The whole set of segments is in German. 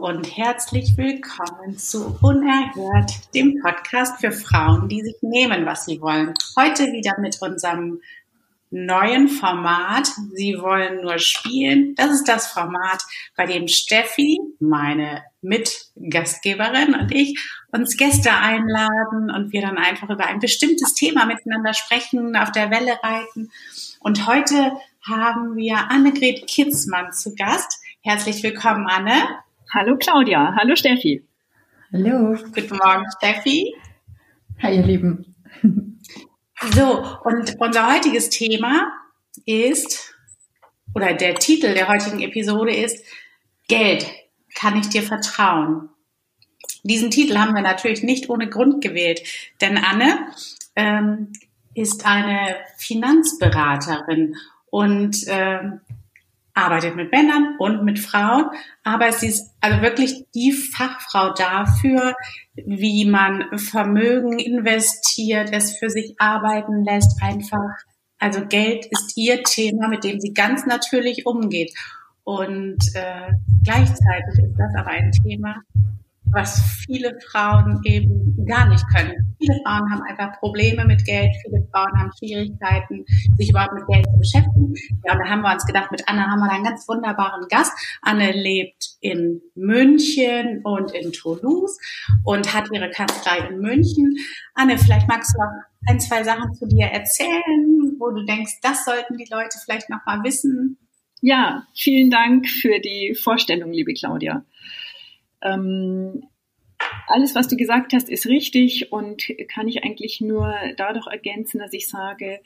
und herzlich willkommen zu Unerhört, dem Podcast für Frauen, die sich nehmen, was sie wollen. Heute wieder mit unserem neuen Format. Sie wollen nur spielen. Das ist das Format, bei dem Steffi, meine Mitgastgeberin und ich uns Gäste einladen und wir dann einfach über ein bestimmtes Thema miteinander sprechen, auf der Welle reiten. Und heute haben wir Annegret Kitzmann zu Gast. Herzlich willkommen, Anne. Hallo Claudia, hallo Steffi. Hallo. Guten Morgen, Steffi. Hi, ihr Lieben. So, und unser heutiges Thema ist, oder der Titel der heutigen Episode ist, Geld, kann ich dir vertrauen? Diesen Titel haben wir natürlich nicht ohne Grund gewählt, denn Anne ähm, ist eine Finanzberaterin und ähm, arbeitet mit Männern und mit Frauen, aber sie ist also wirklich die Fachfrau dafür, wie man Vermögen investiert, es für sich arbeiten lässt, einfach. Also Geld ist ihr Thema, mit dem sie ganz natürlich umgeht. Und äh, gleichzeitig ist das aber ein Thema, was viele Frauen eben gar nicht können. Viele Frauen haben einfach Probleme mit Geld, viele Frauen haben Schwierigkeiten, sich überhaupt mit Geld zu beschäftigen. Ja, und da haben wir uns gedacht, mit Anne haben wir einen ganz wunderbaren Gast. Anne lebt in München und in Toulouse und hat ihre Kanzlei in München. Anne, vielleicht magst du ein, zwei Sachen zu dir erzählen, wo du denkst, das sollten die Leute vielleicht noch mal wissen. Ja, vielen Dank für die Vorstellung, liebe Claudia. Ähm, alles, was du gesagt hast, ist richtig und kann ich eigentlich nur dadurch ergänzen, dass ich sage,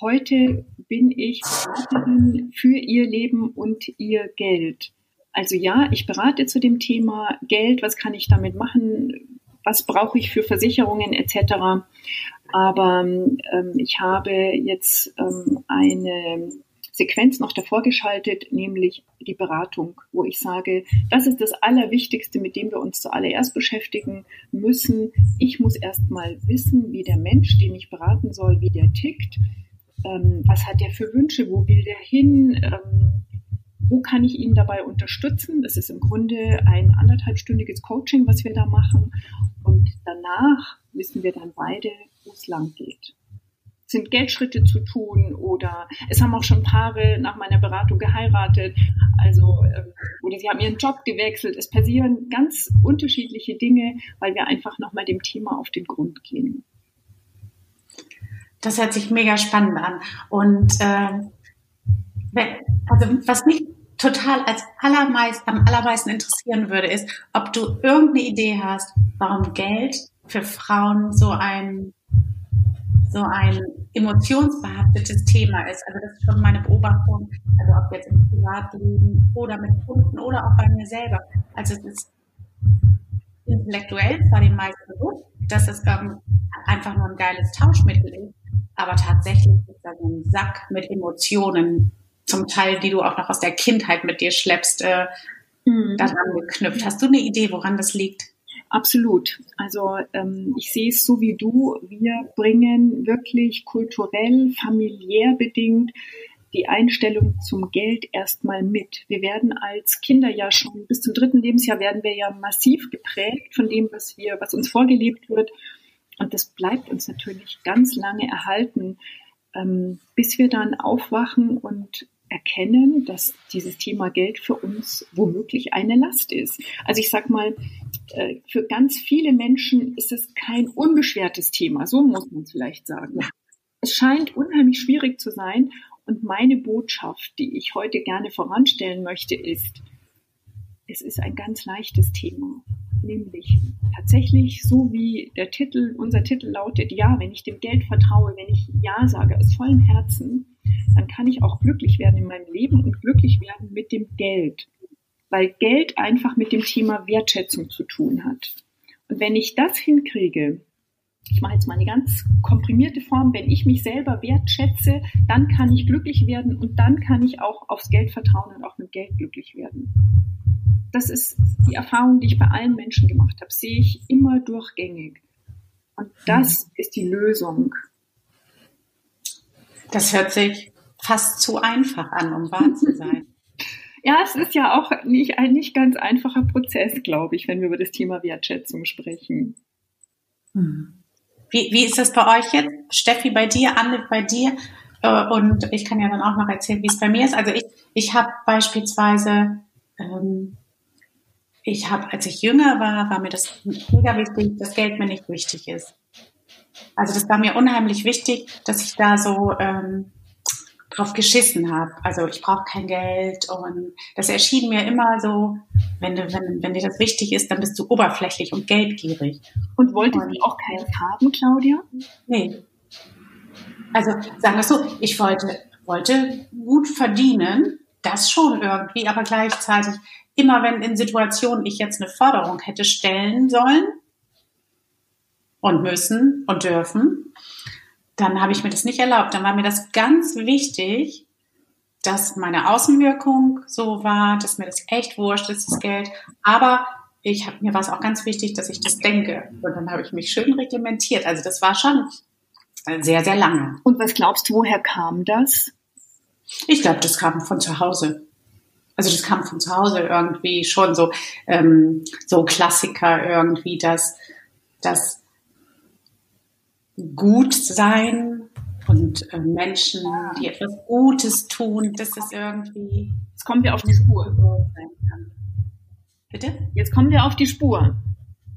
heute bin ich Beraterin für ihr Leben und ihr Geld. Also ja, ich berate zu dem Thema Geld, was kann ich damit machen, was brauche ich für Versicherungen etc. Aber ähm, ich habe jetzt ähm, eine Sequenz noch davor geschaltet, nämlich die Beratung, wo ich sage, das ist das Allerwichtigste, mit dem wir uns zuallererst beschäftigen müssen. Ich muss erst mal wissen, wie der Mensch, den ich beraten soll, wie der tickt. Ähm, was hat der für Wünsche? Wo will der hin? Ähm, wo kann ich ihn dabei unterstützen? Das ist im Grunde ein anderthalbstündiges Coaching, was wir da machen. Und danach wissen wir dann beide, wo es lang geht sind Geldschritte zu tun oder es haben auch schon Paare nach meiner Beratung geheiratet, also ähm, oder sie haben ihren Job gewechselt. Es passieren ganz unterschiedliche Dinge, weil wir einfach nochmal dem Thema auf den Grund gehen. Das hört sich mega spannend an. Und äh, also was mich total als allermeist, am allermeisten interessieren würde, ist, ob du irgendeine Idee hast, warum Geld für Frauen so ein so ein emotionsbehaftetes Thema ist. Also das ist schon meine Beobachtung, also ob jetzt im Privatleben oder mit Kunden oder auch bei mir selber. Also es ist intellektuell zwar den meisten bewusst, dass es ähm, einfach nur ein geiles Tauschmittel ist, aber tatsächlich ist da so ein Sack mit Emotionen, zum Teil, die du auch noch aus der Kindheit mit dir schleppst, äh, mhm. daran geknüpft. Hast du eine Idee, woran das liegt? Absolut. Also ähm, ich sehe es so wie du. Wir bringen wirklich kulturell, familiär bedingt die Einstellung zum Geld erstmal mit. Wir werden als Kinder ja schon bis zum dritten Lebensjahr werden wir ja massiv geprägt von dem, was wir, was uns vorgelebt wird. Und das bleibt uns natürlich ganz lange erhalten, ähm, bis wir dann aufwachen und erkennen, dass dieses Thema Geld für uns womöglich eine Last ist. Also ich sag mal, äh, für ganz viele Menschen ist es kein unbeschwertes Thema, so muss man es vielleicht sagen. Es scheint unheimlich schwierig zu sein und meine Botschaft, die ich heute gerne voranstellen möchte, ist, es ist ein ganz leichtes Thema, nämlich tatsächlich so wie der Titel, unser Titel lautet, ja, wenn ich dem Geld vertraue, wenn ich ja sage aus vollem Herzen, dann kann ich auch glücklich werden in meinem Leben und glücklich werden mit dem Geld weil Geld einfach mit dem Thema Wertschätzung zu tun hat. Und wenn ich das hinkriege, ich mache jetzt mal eine ganz komprimierte Form, wenn ich mich selber wertschätze, dann kann ich glücklich werden und dann kann ich auch aufs Geld vertrauen und auch mit Geld glücklich werden. Das ist die Erfahrung, die ich bei allen Menschen gemacht habe, sehe ich immer durchgängig. Und das ist die Lösung. Das hört sich fast zu einfach an, um wahr zu sein. Ja, es ist ja auch nicht ein nicht ganz einfacher Prozess, glaube ich, wenn wir über das Thema Wertschätzung sprechen. Hm. Wie, wie ist das bei euch jetzt? Steffi, bei dir, Anne, bei dir? Äh, und ich kann ja dann auch noch erzählen, wie es bei mir ist. Also ich, ich habe beispielsweise, ähm, ich habe, als ich jünger war, war mir das mega wichtig, dass Geld mir nicht wichtig ist. Also das war mir unheimlich wichtig, dass ich da so ähm, drauf geschissen habe. Also ich brauche kein Geld und das erschien mir immer so, wenn, du, wenn, wenn dir das wichtig ist, dann bist du oberflächlich und geldgierig. Und wolltest und, du auch keins haben, Claudia? Nee. Also sagen wir so, ich wollte, wollte gut verdienen, das schon irgendwie, aber gleichzeitig immer wenn in Situationen ich jetzt eine Forderung hätte stellen sollen und müssen und dürfen, dann habe ich mir das nicht erlaubt. Dann war mir das ganz wichtig, dass meine Außenwirkung so war, dass mir das echt wurscht ist, das Geld. Aber ich habe mir war es auch ganz wichtig, dass ich das denke. Und dann habe ich mich schön reglementiert. Also das war schon sehr, sehr lange. Und was glaubst du, woher kam das? Ich glaube, das kam von zu Hause. Also das kam von zu Hause irgendwie schon so, ähm, so Klassiker irgendwie, dass, dass gut sein und äh, Menschen, die etwas Gutes tun, dass es irgendwie. Jetzt kommen wir auf die Spur. Bitte? Jetzt kommen wir auf die Spur.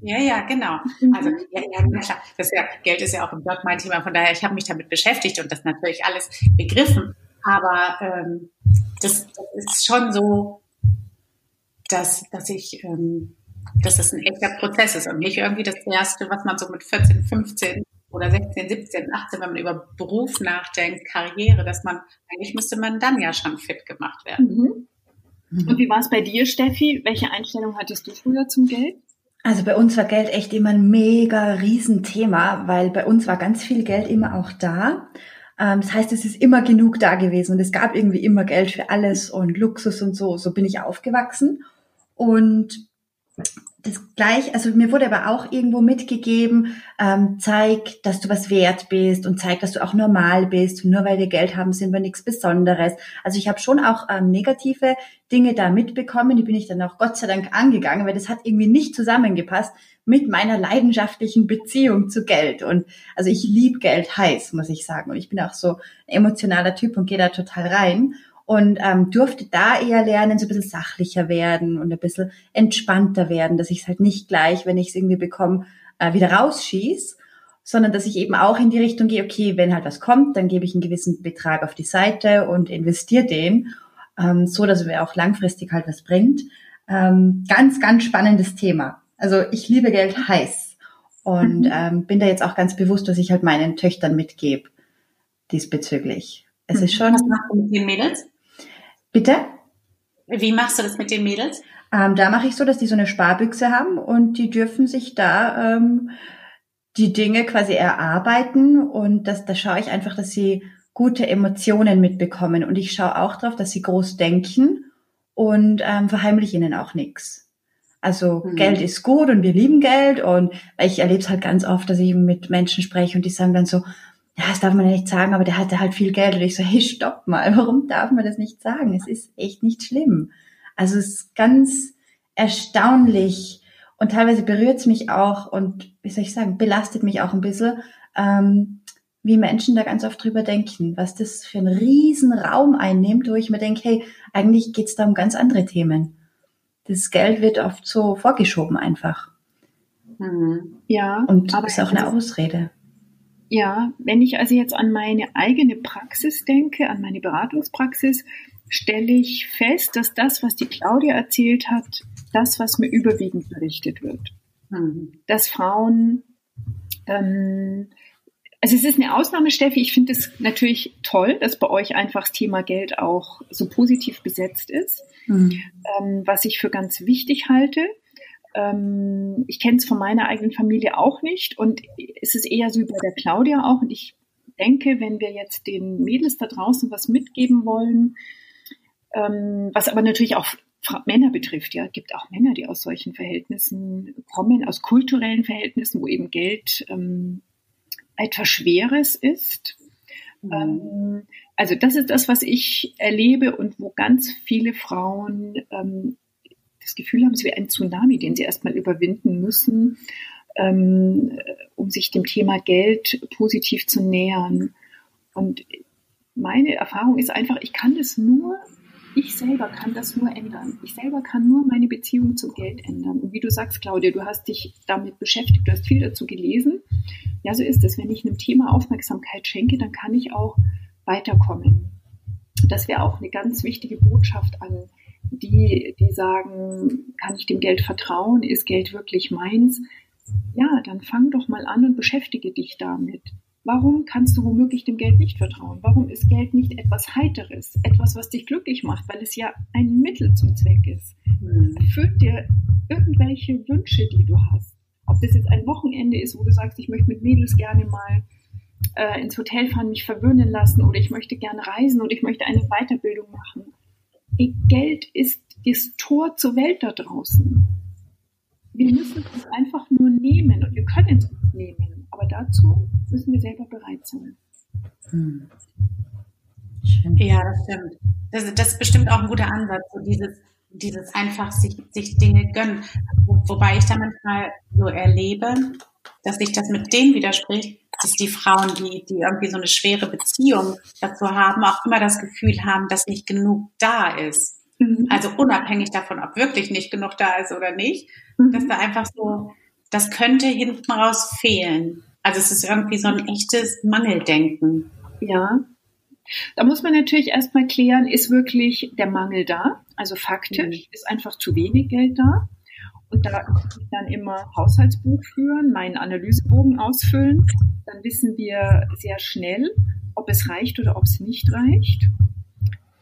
Ja, ja, genau. Mhm. Also ja, ja, klar. Das ist ja, Geld ist ja auch im Blog mein Thema. Von daher, ich habe mich damit beschäftigt und das natürlich alles begriffen. Aber ähm, das, das ist schon so, dass, dass ich, ähm, dass das ein echter Prozess ist und nicht irgendwie das erste, was man so mit 14, 15 oder 16, 17, 18, wenn man über Beruf nachdenkt, Karriere, dass man, eigentlich müsste man dann ja schon fit gemacht werden. Mhm. Und wie war es bei dir, Steffi? Welche Einstellung hattest du früher zum Geld? Also bei uns war Geld echt immer ein mega Riesenthema, weil bei uns war ganz viel Geld immer auch da. Ähm, das heißt, es ist immer genug da gewesen und es gab irgendwie immer Geld für alles und Luxus und so. So bin ich aufgewachsen. Und das gleich, also mir wurde aber auch irgendwo mitgegeben, ähm, zeig, dass du was wert bist und zeig, dass du auch normal bist. Und nur weil wir Geld haben, sind wir nichts Besonderes. Also ich habe schon auch ähm, negative Dinge da mitbekommen, die bin ich dann auch Gott sei Dank angegangen, weil das hat irgendwie nicht zusammengepasst mit meiner leidenschaftlichen Beziehung zu Geld. Und also ich lieb Geld heiß, muss ich sagen. Und ich bin auch so ein emotionaler Typ und gehe da total rein und ähm, durfte da eher lernen, so ein bisschen sachlicher werden und ein bisschen entspannter werden, dass ich es halt nicht gleich, wenn ich es irgendwie bekomme, äh, wieder rausschieß, sondern dass ich eben auch in die Richtung gehe, okay, wenn halt was kommt, dann gebe ich einen gewissen Betrag auf die Seite und investiere den, ähm, so dass es mir auch langfristig halt was bringt. Ähm, ganz, ganz spannendes Thema. Also ich liebe Geld heiß und mhm. ähm, bin da jetzt auch ganz bewusst, was ich halt meinen Töchtern mitgebe diesbezüglich. Es ist schon. Was machst du mit den Mädels? Bitte? Wie machst du das mit den Mädels? Ähm, da mache ich so, dass die so eine Sparbüchse haben und die dürfen sich da ähm, die Dinge quasi erarbeiten und das, da schaue ich einfach, dass sie gute Emotionen mitbekommen und ich schaue auch darauf, dass sie groß denken und ähm, verheimliche ihnen auch nichts. Also mhm. Geld ist gut und wir lieben Geld und ich erlebe es halt ganz oft, dass ich mit Menschen spreche und die sagen dann so, ja, das darf man ja nicht sagen, aber der hatte halt viel Geld. Und ich so, hey, stopp mal, warum darf man das nicht sagen? Es ist echt nicht schlimm. Also es ist ganz erstaunlich und teilweise berührt es mich auch und, wie soll ich sagen, belastet mich auch ein bisschen, ähm, wie Menschen da ganz oft drüber denken, was das für einen riesen Raum einnimmt, wo ich mir denke, hey, eigentlich geht's da um ganz andere Themen. Das Geld wird oft so vorgeschoben einfach. Mhm. Ja. Und aber ist auch eine Ausrede. Ja, wenn ich also jetzt an meine eigene Praxis denke, an meine Beratungspraxis, stelle ich fest, dass das, was die Claudia erzählt hat, das, was mir überwiegend berichtet wird. Mhm. Dass Frauen, ähm, also es ist eine Ausnahme, Steffi, ich finde es natürlich toll, dass bei euch einfach das Thema Geld auch so positiv besetzt ist, mhm. ähm, was ich für ganz wichtig halte. Ähm, ich kenne es von meiner eigenen Familie auch nicht und es ist eher so wie bei der Claudia auch. Und ich denke, wenn wir jetzt den Mädels da draußen was mitgeben wollen, ähm, was aber natürlich auch Männer betrifft, ja, gibt auch Männer, die aus solchen Verhältnissen kommen, aus kulturellen Verhältnissen, wo eben Geld ähm, etwas Schweres ist. Mhm. Ähm, also das ist das, was ich erlebe und wo ganz viele Frauen ähm, das Gefühl haben, es wäre ein Tsunami, den sie erstmal überwinden müssen, ähm, um sich dem Thema Geld positiv zu nähern. Und meine Erfahrung ist einfach, ich kann das nur, ich selber kann das nur ändern. Ich selber kann nur meine Beziehung zum Geld ändern. Und wie du sagst, Claudia, du hast dich damit beschäftigt, du hast viel dazu gelesen. Ja, so ist es. Wenn ich einem Thema Aufmerksamkeit schenke, dann kann ich auch weiterkommen. Das wäre auch eine ganz wichtige Botschaft an die, die sagen, kann ich dem Geld vertrauen? Ist Geld wirklich meins? Ja, dann fang doch mal an und beschäftige dich damit. Warum kannst du womöglich dem Geld nicht vertrauen? Warum ist Geld nicht etwas Heiteres, etwas, was dich glücklich macht, weil es ja ein Mittel zum Zweck ist? Mhm. Erfüllt dir irgendwelche Wünsche, die du hast. Ob das jetzt ein Wochenende ist, wo du sagst, ich möchte mit Mädels gerne mal äh, ins Hotel fahren, mich verwöhnen lassen oder ich möchte gerne reisen oder ich möchte eine Weiterbildung machen. Geld ist das Tor zur Welt da draußen. Wir müssen es einfach nur nehmen und wir können es uns nehmen. Aber dazu müssen wir selber bereit sein. Hm. Ja, das stimmt. Das, das, ist bestimmt auch ein guter Ansatz, so dieses, dieses einfach sich, sich Dinge gönnen. Wo, wobei ich da manchmal so erlebe, dass sich das mit dem widerspricht, dass die Frauen, die, die irgendwie so eine schwere Beziehung dazu haben, auch immer das Gefühl haben, dass nicht genug da ist. Mhm. Also unabhängig davon, ob wirklich nicht genug da ist oder nicht, mhm. dass da einfach so, das könnte hinten raus fehlen. Also es ist irgendwie so ein echtes Mangeldenken. Ja. Da muss man natürlich erstmal klären, ist wirklich der Mangel da? Also faktisch mhm. ist einfach zu wenig Geld da. Und da muss ich dann immer Haushaltsbuch führen, meinen Analysebogen ausfüllen. Dann wissen wir sehr schnell, ob es reicht oder ob es nicht reicht.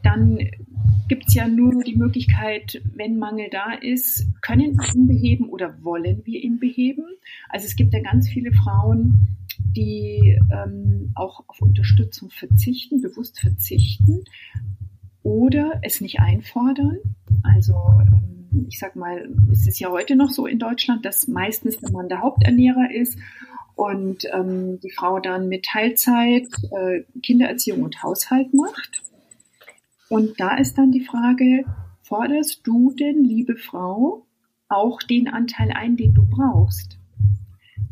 Dann gibt es ja nur die Möglichkeit, wenn Mangel da ist, können wir ihn beheben oder wollen wir ihn beheben. Also es gibt ja ganz viele Frauen, die ähm, auch auf Unterstützung verzichten, bewusst verzichten oder es nicht einfordern. Also ähm, ich sag mal, es ist ja heute noch so in Deutschland, dass meistens der Mann der Haupternährer ist und ähm, die Frau dann mit Teilzeit äh, Kindererziehung und Haushalt macht. Und da ist dann die Frage, forderst du denn, liebe Frau, auch den Anteil ein, den du brauchst?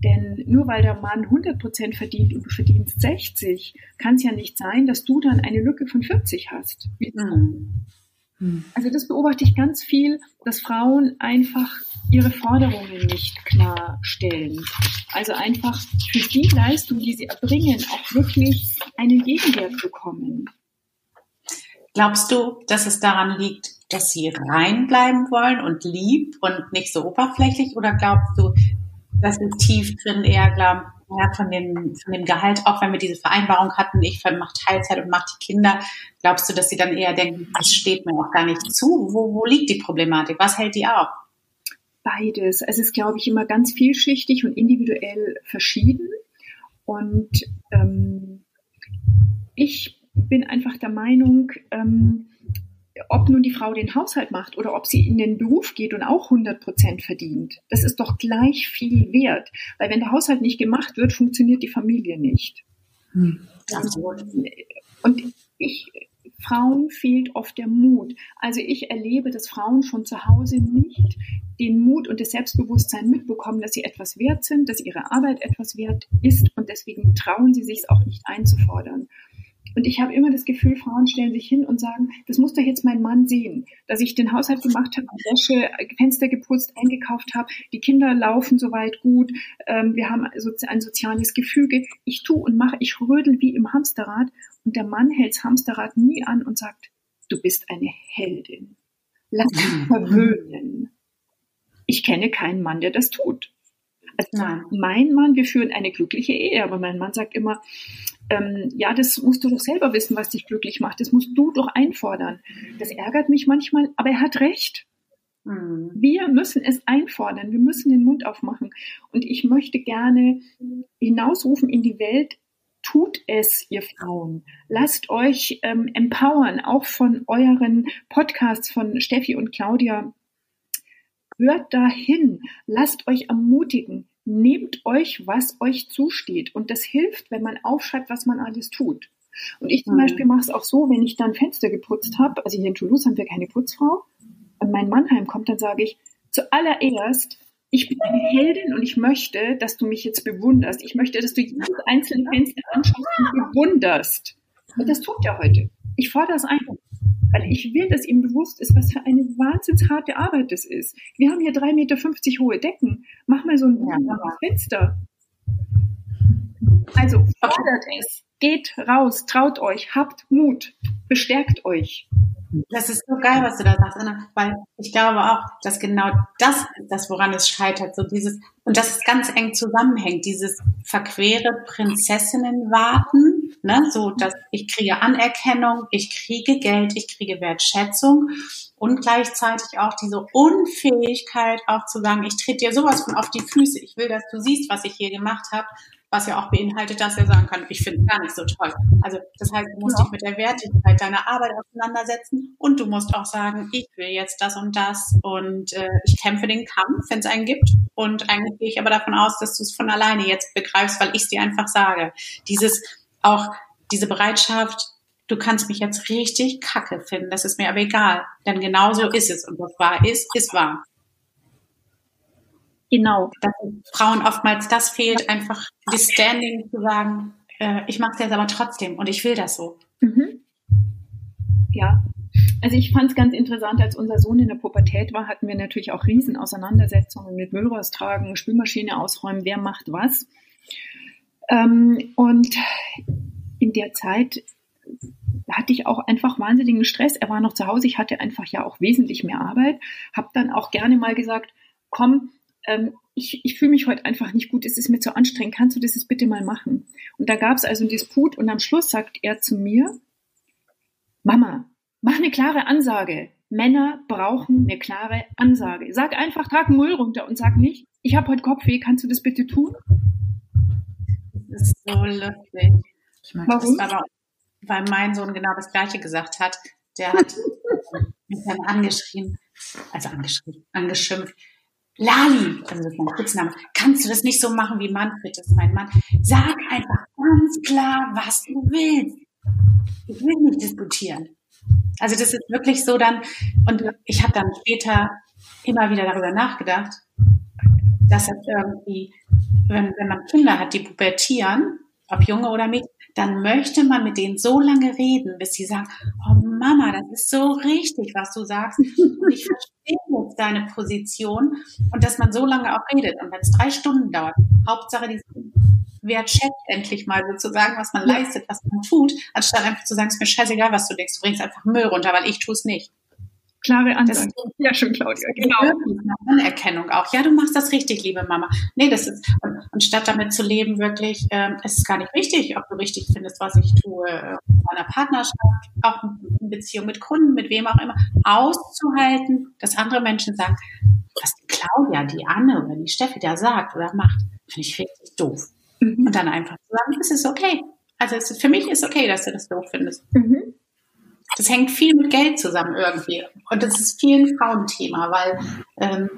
Denn nur weil der Mann 100 Prozent verdient und du verdienst 60, kann es ja nicht sein, dass du dann eine Lücke von 40 hast. Mhm. Hm. Also das beobachte ich ganz viel, dass Frauen einfach ihre Forderungen nicht klar stellen. Also einfach für die Leistung, die sie erbringen, auch wirklich einen Gegenwert bekommen. Glaubst du, dass es daran liegt, dass sie reinbleiben wollen und lieb und nicht so oberflächlich? Oder glaubst du, dass sie tief drin eher glauben, ja, von dem, von dem Gehalt, auch wenn wir diese Vereinbarung hatten, ich mache Teilzeit und mache die Kinder, glaubst du, dass sie dann eher denken, das steht mir auch gar nicht zu? Wo, wo liegt die Problematik? Was hält die auf? Beides. Es ist, glaube ich, immer ganz vielschichtig und individuell verschieden. Und ähm, ich bin einfach der Meinung, ähm, ob nun die Frau den Haushalt macht oder ob sie in den Beruf geht und auch 100 Prozent verdient, das ist doch gleich viel wert. Weil wenn der Haushalt nicht gemacht wird, funktioniert die Familie nicht. Hm. Und ich, Frauen fehlt oft der Mut. Also ich erlebe, dass Frauen schon zu Hause nicht den Mut und das Selbstbewusstsein mitbekommen, dass sie etwas wert sind, dass ihre Arbeit etwas wert ist und deswegen trauen sie sich es auch nicht einzufordern. Und ich habe immer das Gefühl, Frauen stellen sich hin und sagen, das muss doch jetzt mein Mann sehen, dass ich den Haushalt gemacht habe, Wäsche, Fenster geputzt, eingekauft habe, die Kinder laufen soweit gut, ähm, wir haben also ein soziales Gefüge. Ich tue und mache, ich rödel wie im Hamsterrad und der Mann hält das Hamsterrad nie an und sagt, du bist eine Heldin. Lass dich verwöhnen. Ich kenne keinen Mann, der das tut. Also mein Mann, wir führen eine glückliche Ehe, aber mein Mann sagt immer, ähm, ja, das musst du doch selber wissen, was dich glücklich macht. Das musst du doch einfordern. Das ärgert mich manchmal, aber er hat recht. Mhm. Wir müssen es einfordern, wir müssen den Mund aufmachen. Und ich möchte gerne hinausrufen in die Welt, tut es, ihr Frauen. Lasst euch ähm, empowern, auch von euren Podcasts von Steffi und Claudia. Hört dahin, lasst euch ermutigen, nehmt euch, was euch zusteht. Und das hilft, wenn man aufschreibt, was man alles tut. Und ich zum mhm. Beispiel mache es auch so, wenn ich dann Fenster geputzt habe, also hier in Toulouse haben wir keine Putzfrau, und mein Mann heimkommt, dann sage ich, zuallererst, ich bin eine Heldin und ich möchte, dass du mich jetzt bewunderst. Ich möchte, dass du jedes einzelne Fenster anschaust und bewunderst. Und das tut er heute. Ich fordere es ein. Weil ich will, dass ihm bewusst ist, was für eine wahnsinns harte Arbeit das ist. Wir haben hier 3,50 Meter hohe Decken. Mach mal so ein wunderbares Fenster. Also fordert es. Geht raus, traut euch, habt Mut, bestärkt euch. Das ist so geil, was du da sagst, Anna, weil ich glaube auch, dass genau das ist das, woran es scheitert, so dieses, und das ist ganz eng zusammenhängt, dieses verquere Prinzessinnen warten, ne, so, dass ich kriege Anerkennung, ich kriege Geld, ich kriege Wertschätzung und gleichzeitig auch diese Unfähigkeit auch zu sagen, ich trete dir sowas von auf die Füße, ich will, dass du siehst, was ich hier gemacht habe was ja auch beinhaltet, dass er sagen kann, ich finde es gar nicht so toll. Also das heißt, du musst ja. dich mit der Wertigkeit deiner Arbeit auseinandersetzen und du musst auch sagen, ich will jetzt das und das und äh, ich kämpfe den Kampf, wenn es einen gibt. Und eigentlich gehe ich aber davon aus, dass du es von alleine jetzt begreifst, weil ich es dir einfach sage. Dieses auch diese Bereitschaft, du kannst mich jetzt richtig kacke finden, das ist mir aber egal. Denn genau so ist es. Und was wahr ist, ist wahr. Genau. Dass Frauen oftmals das fehlt, einfach das Standing zu sagen, äh, ich mache es jetzt aber trotzdem und ich will das so. Mhm. Ja. Also ich fand es ganz interessant, als unser Sohn in der Pubertät war, hatten wir natürlich auch Riesenauseinandersetzungen mit Müll raustragen, Spülmaschine ausräumen, wer macht was. Ähm, und in der Zeit hatte ich auch einfach wahnsinnigen Stress. Er war noch zu Hause, ich hatte einfach ja auch wesentlich mehr Arbeit, habe dann auch gerne mal gesagt, komm, ähm, ich, ich fühle mich heute einfach nicht gut, es ist mir zu anstrengend, kannst du das jetzt bitte mal machen? Und da gab es also einen Disput und am Schluss sagt er zu mir, Mama, mach eine klare Ansage. Männer brauchen eine klare Ansage. Sag einfach, trag Müll runter und sag nicht, ich habe heute Kopfweh, kannst du das bitte tun? Das ist so lustig. Ich mag Warum? Das aber, weil mein Sohn genau das Gleiche gesagt hat. Der hat mich dann angeschrien, also angeschrien, angeschimpft Lali, also das ist mein Spitzname, kannst du das nicht so machen wie Manfred, das ist mein Mann. Sag einfach ganz klar, was du willst. Ich will nicht diskutieren. Also das ist wirklich so dann, und ich habe dann später immer wieder darüber nachgedacht, dass es irgendwie, wenn, wenn man Kinder hat, die pubertieren, ob Junge oder Mädchen, dann möchte man mit denen so lange reden, bis sie sagen, oh Mama, das ist so richtig, was du sagst. Und ich verstehe jetzt deine Position und dass man so lange auch redet. Und wenn es drei Stunden dauert, Hauptsache die wertschätzt endlich mal sozusagen, was man leistet, was man tut, anstatt einfach zu sagen, es ist mir scheißegal, was du denkst, du bringst einfach Müll runter, weil ich tue es nicht. Klare Ansage. ja, schon, Claudia, genau. Anerkennung auch. Ja, du machst das richtig, liebe Mama. Nee, das ist, und, und statt damit zu leben, wirklich, ähm, es ist gar nicht wichtig, ob du richtig findest, was ich tue, äh, in meiner Partnerschaft, auch in Beziehung mit Kunden, mit wem auch immer, auszuhalten, dass andere Menschen sagen, was die Claudia, die Anne oder die Steffi da sagt oder macht, finde ich richtig doof. Mhm. Und dann einfach zu sagen, es ist okay. Also es ist, für mich ist okay, dass du das doof findest. Mhm. Das hängt viel mit Geld zusammen irgendwie. Und das ist viel ein Frauenthema, weil, ähm,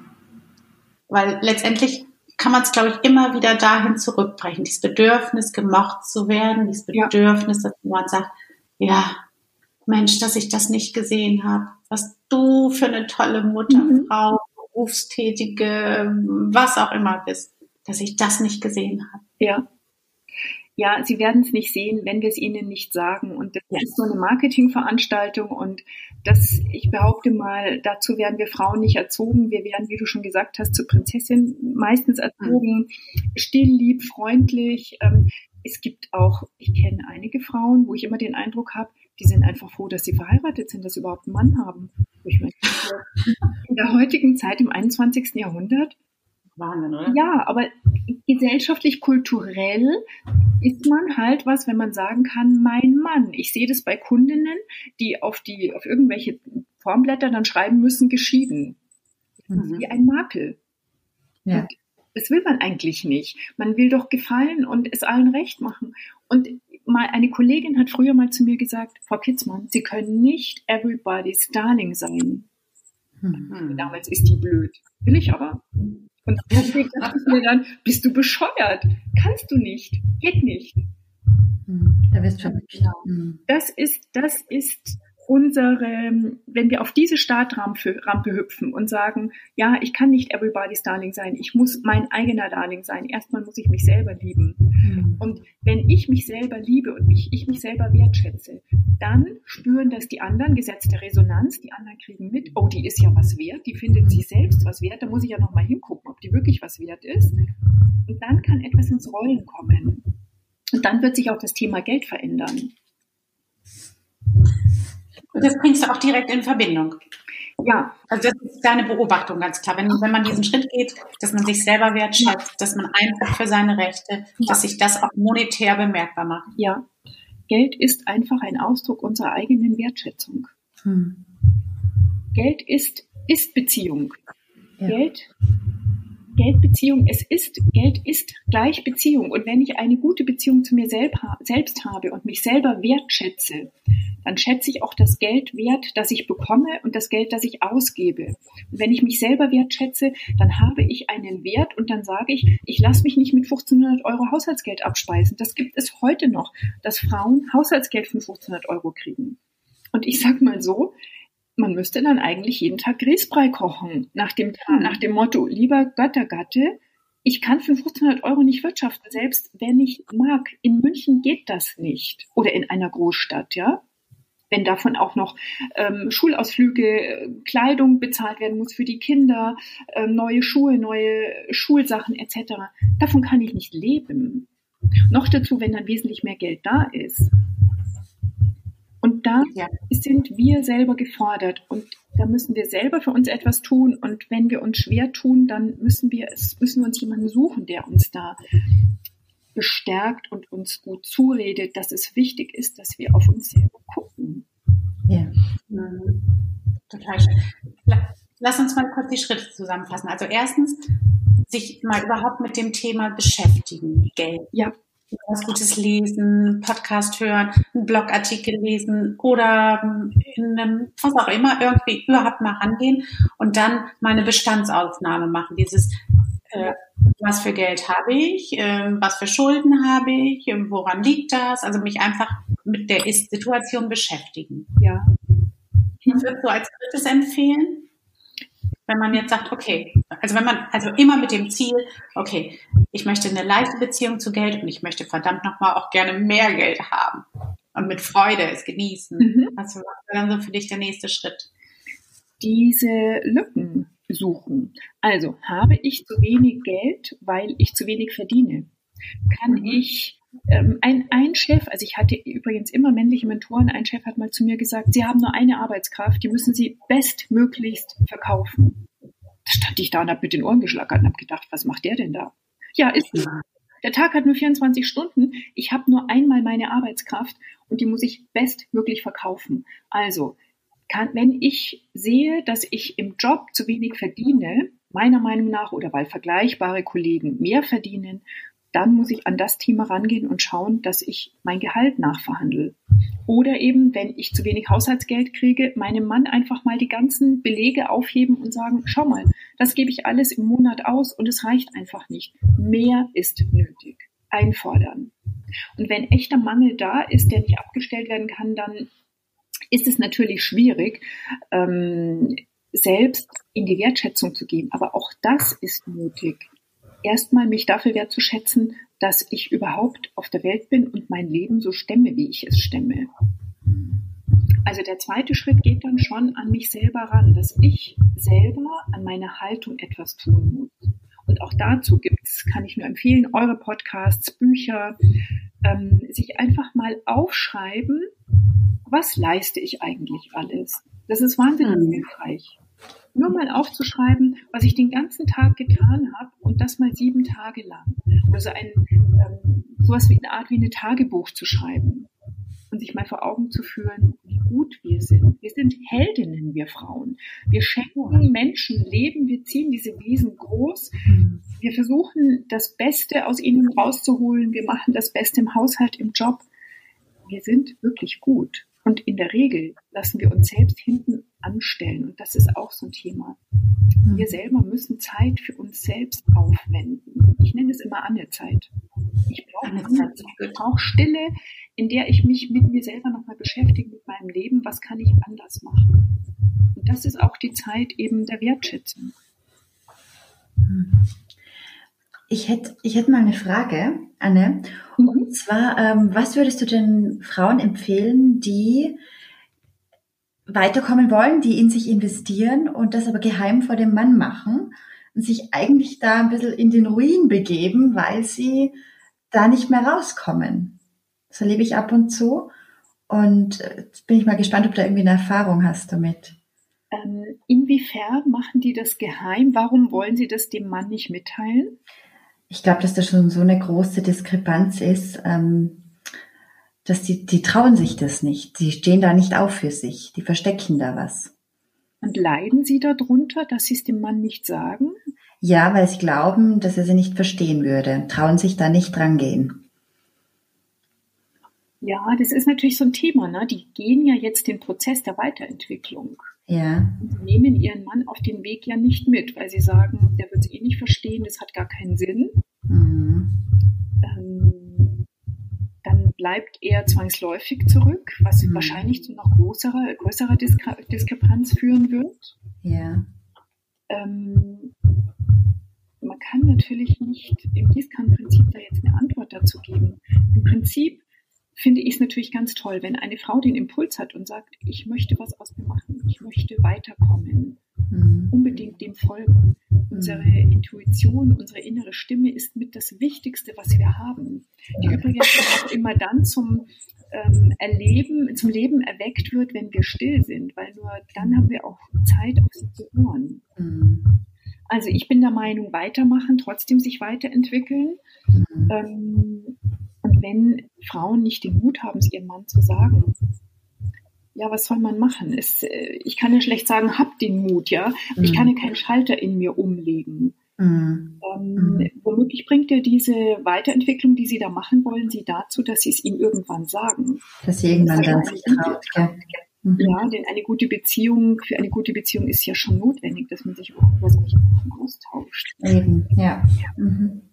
weil letztendlich kann man es, glaube ich, immer wieder dahin zurückbrechen. Dieses Bedürfnis, gemocht zu werden, dieses Bedürfnis, dass man sagt, ja, Mensch, dass ich das nicht gesehen habe. Was du für eine tolle Mutter, mhm. Frau, Berufstätige, was auch immer bist, dass ich das nicht gesehen habe. Ja ja, sie werden es nicht sehen, wenn wir es ihnen nicht sagen. Und das ja. ist so eine Marketingveranstaltung und das, ich behaupte mal, dazu werden wir Frauen nicht erzogen. Wir werden, wie du schon gesagt hast, zur Prinzessin meistens erzogen, mhm. still, lieb, freundlich. Ähm, es gibt auch, ich kenne einige Frauen, wo ich immer den Eindruck habe, die sind einfach froh, dass sie verheiratet sind, dass sie überhaupt einen Mann haben. Ich meine, in der heutigen Zeit, im 21. Jahrhundert, Wahnsinn, oder? Ja, aber gesellschaftlich, kulturell ist man halt was, wenn man sagen kann, mein Mann. Ich sehe das bei Kundinnen, die auf die, auf irgendwelche Formblätter dann schreiben müssen, geschieden. mhm. wie ein Makel. Ja. Und das will man eigentlich nicht. Man will doch gefallen und es allen recht machen. Und mal eine Kollegin hat früher mal zu mir gesagt, Frau Kitzmann, Sie können nicht everybody's darling sein. Mhm. Damals ist die blöd. Will ich aber. Und deswegen dachte ich mir dann, bist du bescheuert? Kannst du nicht. Geht nicht. Hm. Da wirst du. Genau. Das ist, das ist unsere, wenn wir auf diese Startrampe hüpfen und sagen, ja, ich kann nicht everybody's Darling sein, ich muss mein eigener Darling sein. Erstmal muss ich mich selber lieben. Mhm. Und wenn ich mich selber liebe und mich, ich mich selber wertschätze, dann spüren das die anderen, Gesetz der Resonanz, die anderen kriegen mit, oh, die ist ja was wert, die findet sich selbst was wert, da muss ich ja nochmal hingucken, ob die wirklich was wert ist. Und dann kann etwas ins Rollen kommen. Und dann wird sich auch das Thema Geld verändern. Und das bringst du auch direkt in Verbindung. Ja. Also das ist deine Beobachtung ganz klar. Wenn, wenn man diesen Schritt geht, dass man sich selber wertschätzt, dass man einfach für seine Rechte, dass sich das auch monetär bemerkbar macht. Ja. Geld ist einfach ein Ausdruck unserer eigenen Wertschätzung. Hm. Geld ist, ist Beziehung. Ja. Geld Geldbeziehung, es ist, Geld ist gleich Beziehung. Und wenn ich eine gute Beziehung zu mir selbst habe und mich selber wertschätze, dann schätze ich auch das Geld wert, das ich bekomme und das Geld, das ich ausgebe. Und wenn ich mich selber wertschätze, dann habe ich einen Wert und dann sage ich, ich lasse mich nicht mit 1500 Euro Haushaltsgeld abspeisen. Das gibt es heute noch, dass Frauen Haushaltsgeld von 1500 Euro kriegen. Und ich sage mal so, man müsste dann eigentlich jeden Tag Grießbrei kochen, nach dem, hm. nach dem Motto, lieber Göttergatte, ich kann für 1500 Euro nicht wirtschaften, selbst wenn ich mag. In München geht das nicht. Oder in einer Großstadt, ja. Wenn davon auch noch ähm, Schulausflüge, Kleidung bezahlt werden muss für die Kinder, ähm, neue Schuhe, neue Schulsachen etc. Davon kann ich nicht leben. Noch dazu, wenn dann wesentlich mehr Geld da ist. Und da ja. Sind wir selber gefordert und da müssen wir selber für uns etwas tun. Und wenn wir uns schwer tun, dann müssen wir es, müssen wir uns jemanden suchen, der uns da bestärkt und uns gut zuredet, dass es wichtig ist, dass wir auf uns selber gucken. Ja. Mhm. Total schön. Lass uns mal kurz die Schritte zusammenfassen. Also erstens, sich mal überhaupt mit dem Thema beschäftigen, Geld. Ja was Gutes lesen, Podcast hören, einen Blogartikel lesen oder in einem, was auch immer, irgendwie überhaupt mal rangehen und dann mal eine Bestandsaufnahme machen. Dieses, äh, was für Geld habe ich, äh, was für Schulden habe ich, äh, woran liegt das? Also mich einfach mit der Ist-Situation beschäftigen. Ja. Ich würde so als drittes empfehlen, wenn man jetzt sagt, okay, also wenn man, also immer mit dem Ziel, okay, ich möchte eine leichte Beziehung zu Geld und ich möchte verdammt nochmal auch gerne mehr Geld haben und mit Freude es genießen. Mhm. Was wäre dann so für dich der nächste Schritt? Diese Lücken suchen. Also habe ich zu wenig Geld, weil ich zu wenig verdiene? Kann mhm. ich ähm, ein, ein Chef, also ich hatte übrigens immer männliche Mentoren, ein Chef hat mal zu mir gesagt, Sie haben nur eine Arbeitskraft, die müssen Sie bestmöglichst verkaufen. Da stand ich da und habe mit den Ohren geschlackert und habe gedacht, was macht der denn da? Ja, ist so. Der Tag hat nur 24 Stunden. Ich habe nur einmal meine Arbeitskraft und die muss ich bestmöglich verkaufen. Also, kann, wenn ich sehe, dass ich im Job zu wenig verdiene, meiner Meinung nach, oder weil vergleichbare Kollegen mehr verdienen, dann muss ich an das Thema rangehen und schauen, dass ich mein Gehalt nachverhandle. Oder eben, wenn ich zu wenig Haushaltsgeld kriege, meinem Mann einfach mal die ganzen Belege aufheben und sagen, schau mal, das gebe ich alles im Monat aus und es reicht einfach nicht. Mehr ist nötig. Einfordern. Und wenn echter Mangel da ist, der nicht abgestellt werden kann, dann ist es natürlich schwierig, ähm, selbst in die Wertschätzung zu gehen. Aber auch das ist nötig erstmal mich dafür wertzuschätzen, dass ich überhaupt auf der Welt bin und mein Leben so stemme, wie ich es stemme. Also der zweite Schritt geht dann schon an mich selber ran, dass ich selber an meiner Haltung etwas tun muss. Und auch dazu gibt's, kann ich nur empfehlen, eure Podcasts, Bücher, ähm, sich einfach mal aufschreiben, was leiste ich eigentlich alles. Das ist wahnsinnig mhm. hilfreich nur mal aufzuschreiben, was ich den ganzen Tag getan habe und das mal sieben Tage lang. Also ein, ähm, sowas wie eine Art wie ein Tagebuch zu schreiben und sich mal vor Augen zu führen, gut wir sind. Wir sind Heldinnen, wir Frauen. Wir schenken Menschen Leben, wir ziehen diese Wesen groß. Wir versuchen, das Beste aus ihnen rauszuholen. Wir machen das Beste im Haushalt, im Job. Wir sind wirklich gut. Und in der Regel lassen wir uns selbst hinten anstellen. Und das ist auch so ein Thema. Wir mhm. selber müssen Zeit für uns selbst aufwenden. Ich nenne es immer Annezeit. Ich brauche Annezeit. Ich brauche Stille, in der ich mich mit mir selber nochmal beschäftige, mit meinem Leben. Was kann ich anders machen? Und das ist auch die Zeit eben der Wertschätzung. Ich hätte, ich hätte mal eine Frage, Anne. Mhm. Und zwar, ähm, was würdest du den Frauen empfehlen, die weiterkommen wollen, die in sich investieren und das aber geheim vor dem Mann machen und sich eigentlich da ein bisschen in den Ruin begeben, weil sie da nicht mehr rauskommen. Das erlebe ich ab und zu. Und jetzt bin ich mal gespannt, ob du irgendwie eine Erfahrung hast damit. Ähm, inwiefern machen die das geheim? Warum wollen sie das dem Mann nicht mitteilen? Ich glaube, dass da schon so eine große Diskrepanz ist. Ähm, dass die, die trauen sich das nicht. Die stehen da nicht auf für sich. Die verstecken da was. Und leiden sie darunter, dass sie es dem Mann nicht sagen? Ja, weil sie glauben, dass er sie nicht verstehen würde. Trauen sich da nicht drangehen. Ja, das ist natürlich so ein Thema. Ne? Die gehen ja jetzt den Prozess der Weiterentwicklung. Ja. Und nehmen ihren Mann auf den Weg ja nicht mit, weil sie sagen, der wird es eh nicht verstehen, das hat gar keinen Sinn. Mhm. Ähm, dann bleibt er zwangsläufig zurück, was mhm. wahrscheinlich zu noch größerer, größerer Diskre Diskrepanz führen wird. Ja. Ähm, man kann natürlich nicht im Gießkannenprinzip da jetzt eine Antwort dazu geben. Im Prinzip finde ich es natürlich ganz toll, wenn eine Frau den Impuls hat und sagt, ich möchte was aus mir machen, ich möchte weiterkommen, mhm. unbedingt dem folgen. Unsere mhm. Intuition, unsere innere Stimme ist mit das Wichtigste, was wir haben. Die übrigens auch immer dann zum ähm, Erleben, zum Leben erweckt wird, wenn wir still sind, weil nur dann haben wir auch Zeit, auf sie zu hören. Mhm. Also ich bin der Meinung, weitermachen, trotzdem sich weiterentwickeln. Mhm. Ähm, und wenn Frauen nicht den Mut haben, es ihrem Mann zu sagen, ja, was soll man machen? Es, äh, ich kann ja schlecht sagen, hab den Mut, ja. Mhm. Ich kann ja keinen Schalter in mir umlegen. Mhm. Ähm, mhm. womöglich bringt ja diese Weiterentwicklung, die Sie da machen wollen, Sie dazu, dass Sie es ihm irgendwann sagen. Dass Sie irgendwann dann sich traut, ja. Mhm. Ja, denn eine gute Beziehung, für eine gute Beziehung ist ja schon notwendig, dass man sich auch über solche Sachen austauscht. Eben, ja. ja. Mhm.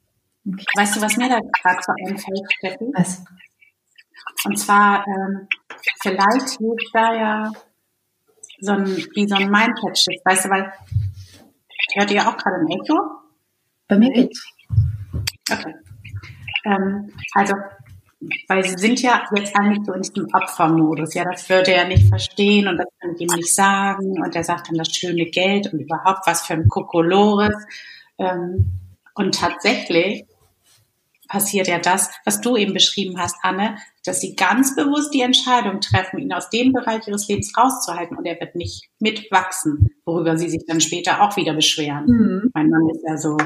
Okay. Weißt du, was mir da gerade so einfällt, Steffi? Was? Und zwar, ähm, vielleicht hilft da ja so ein, wie so ein Mindset-Shift, weißt du, weil, hört ihr auch gerade ein Echo? Bei mir geht's. Okay. Ähm, also, weil sie sind ja jetzt eigentlich so in diesem Opfermodus. Ja, das würde er nicht verstehen und das kann ich ihm nicht sagen. Und er sagt dann das schöne Geld und überhaupt was für ein Kokolores. Ähm, und tatsächlich passiert ja das, was du eben beschrieben hast, Anne, dass sie ganz bewusst die Entscheidung treffen, ihn aus dem Bereich ihres Lebens rauszuhalten und er wird nicht mitwachsen, worüber sie sich dann später auch wieder beschweren. Mhm. Mein Mann ist ja so,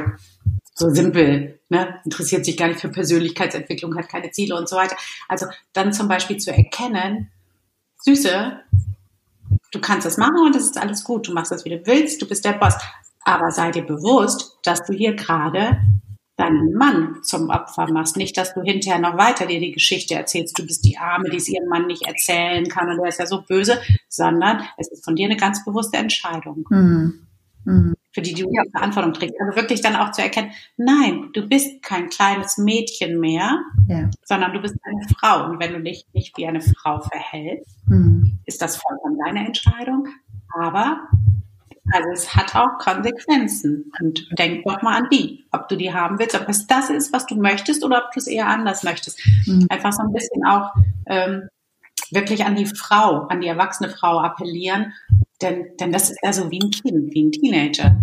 so simpel, ne? interessiert sich gar nicht für Persönlichkeitsentwicklung, hat keine Ziele und so weiter. Also dann zum Beispiel zu erkennen, Süße, du kannst das machen und das ist alles gut, du machst das, wie du willst, du bist der Boss. Aber sei dir bewusst, dass du hier gerade deinen Mann zum Opfer machst. Nicht, dass du hinterher noch weiter dir die Geschichte erzählst, du bist die Arme, die es ihrem Mann nicht erzählen kann und er ist ja so böse, sondern es ist von dir eine ganz bewusste Entscheidung. Mhm. Mhm. Für die du ja. Verantwortung trägst. Also wirklich dann auch zu erkennen, nein, du bist kein kleines Mädchen mehr, ja. sondern du bist eine Frau. Und wenn du dich nicht wie eine Frau verhältst, mhm. ist das vollkommen deine Entscheidung. Aber also es hat auch Konsequenzen. Und denk doch mal an die, ob du die haben willst, ob es das ist, was du möchtest oder ob du es eher anders möchtest. Mhm. Einfach so ein bisschen auch ähm, wirklich an die Frau, an die erwachsene Frau appellieren. Denn, denn das ist ja so wie ein Kind, wie ein Teenager.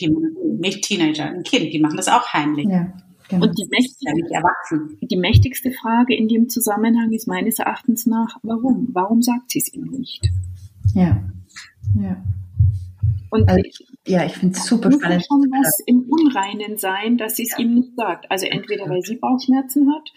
Die, nicht Teenager, ein Kind, die machen das auch heimlich. Ja. Genau. Und die, mächtigste, die mächtigste Frage in dem Zusammenhang ist meines Erachtens nach, warum? Warum sagt sie es ihm nicht? Ja. Ja. Und also, ja, ich finde es super spannend. schon was im Unreinen sein, dass sie es ihm nicht sagt. Also entweder weil sie Bauchschmerzen hat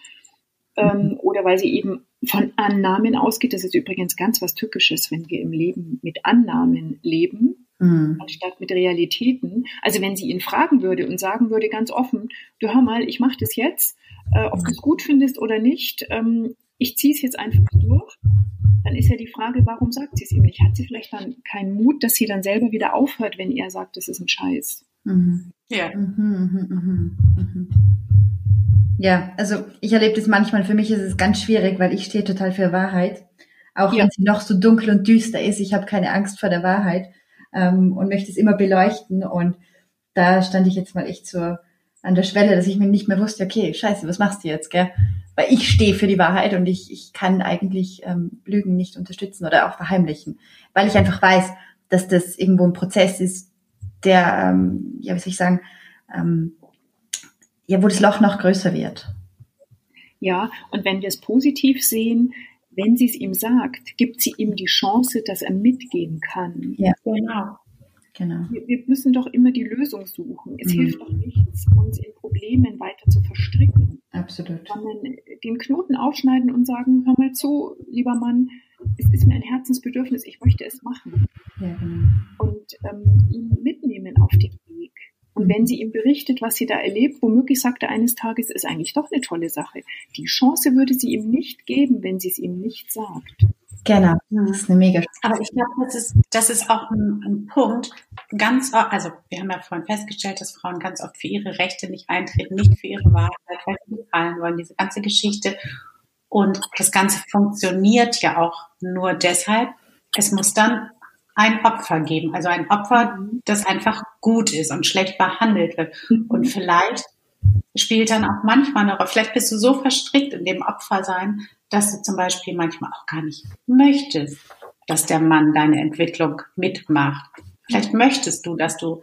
ähm, oder weil sie eben von Annahmen ausgeht. Das ist übrigens ganz was Tückisches, wenn wir im Leben mit Annahmen leben, mhm. anstatt mit Realitäten. Also wenn sie ihn fragen würde und sagen würde ganz offen, du hör mal, ich mache das jetzt, äh, ob du es gut findest oder nicht, ähm, ich ziehe es jetzt einfach durch, dann ist ja die Frage, warum sagt sie es ihm nicht? Hat sie vielleicht dann keinen Mut, dass sie dann selber wieder aufhört, wenn er sagt, das ist ein Scheiß? Mhm. Ja. Mhm, mhm, mhm, ja, also ich erlebe das manchmal, für mich ist es ganz schwierig, weil ich stehe total für Wahrheit. Auch ja. wenn sie noch so dunkel und düster ist, ich habe keine Angst vor der Wahrheit ähm, und möchte es immer beleuchten. Und da stand ich jetzt mal echt so an der Schwelle, dass ich mir nicht mehr wusste, okay, scheiße, was machst du jetzt, gell? Weil ich stehe für die Wahrheit und ich, ich kann eigentlich ähm, Lügen nicht unterstützen oder auch verheimlichen. Weil ich einfach weiß, dass das irgendwo ein Prozess ist, der, ähm, ja, wie soll ich sagen, ähm, ja, wo das Loch noch größer wird. Ja, und wenn wir es positiv sehen, wenn sie es ihm sagt, gibt sie ihm die Chance, dass er mitgehen kann. Ja, genau. Genau. Wir, wir müssen doch immer die Lösung suchen. Es mhm. hilft doch nichts, uns in Problemen weiter zu verstricken. Absolut. Sondern den Knoten aufschneiden und sagen, hör mal zu, lieber Mann, es ist mir ein Herzensbedürfnis, ich möchte es machen. Ja, genau. Und ähm, ihn mitnehmen auf den Weg. Und wenn sie ihm berichtet, was sie da erlebt, womöglich sagt er eines Tages, ist eigentlich doch eine tolle Sache. Die Chance würde sie ihm nicht geben, wenn sie es ihm nicht sagt. Genau, das ist eine mega. Aber ich glaube, das ist, das ist auch ein, ein Punkt. Ganz, also wir haben ja vorhin festgestellt, dass Frauen ganz oft für ihre Rechte nicht eintreten, nicht für ihre Wahrheit, weil sie gefallen wollen, diese ganze Geschichte. Und das Ganze funktioniert ja auch nur deshalb. Es muss dann ein Opfer geben, also ein Opfer, das einfach gut ist und schlecht behandelt wird. Mhm. Und vielleicht spielt dann auch manchmal eine Rolle. Vielleicht bist du so verstrickt in dem Opfersein, dass du zum Beispiel manchmal auch gar nicht möchtest, dass der Mann deine Entwicklung mitmacht. Vielleicht möchtest du, dass du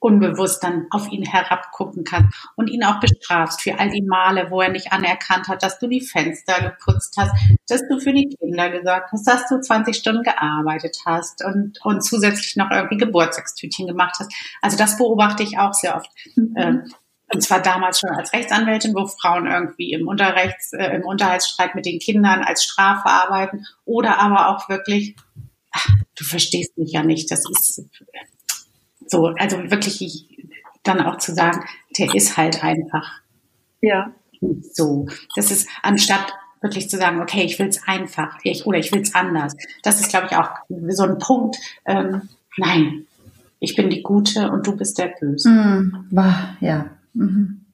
unbewusst dann auf ihn herabgucken kannst und ihn auch bestrafst für all die Male, wo er nicht anerkannt hat, dass du die Fenster geputzt hast, dass du für die Kinder gesagt hast, dass du 20 Stunden gearbeitet hast und, und zusätzlich noch irgendwie Geburtstagstütchen gemacht hast. Also das beobachte ich auch sehr oft. Mhm. Ähm, und zwar damals schon als Rechtsanwältin, wo Frauen irgendwie im Unterrechts, äh, im Unterhaltsstreit mit den Kindern als Strafe arbeiten oder aber auch wirklich, ach, du verstehst mich ja nicht, das ist so, also wirklich dann auch zu sagen, der ist halt einfach ja. so. Das ist anstatt wirklich zu sagen, okay, ich will es einfach, ich, oder ich will es anders. Das ist, glaube ich, auch so ein Punkt. Ähm, nein, ich bin die Gute und du bist der Böse. Mm, ja. Mhm.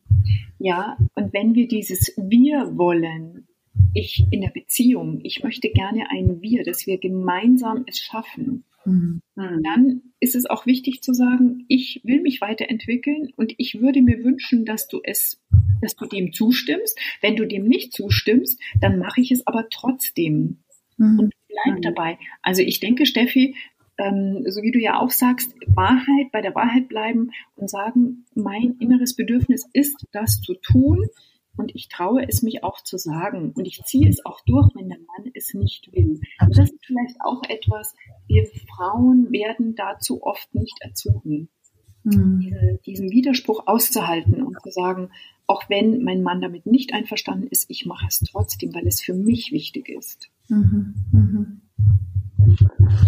Ja, und wenn wir dieses Wir wollen, ich in der Beziehung, ich möchte gerne ein Wir, dass wir gemeinsam es schaffen, Mhm. Dann ist es auch wichtig zu sagen, ich will mich weiterentwickeln und ich würde mir wünschen, dass du es, dass du dem zustimmst. Wenn du dem nicht zustimmst, dann mache ich es aber trotzdem mhm. und bleib mhm. dabei. Also ich denke, Steffi, ähm, so wie du ja auch sagst, Wahrheit, bei der Wahrheit bleiben und sagen, mein inneres Bedürfnis ist, das zu tun und ich traue es mich auch zu sagen und ich ziehe es auch durch, wenn der Mann es nicht will. Und das ist vielleicht auch etwas, wir Frauen werden dazu oft nicht erzogen, mhm. diese, diesen Widerspruch auszuhalten und zu sagen, auch wenn mein Mann damit nicht einverstanden ist, ich mache es trotzdem, weil es für mich wichtig ist. Mhm. Mhm.